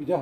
Bir de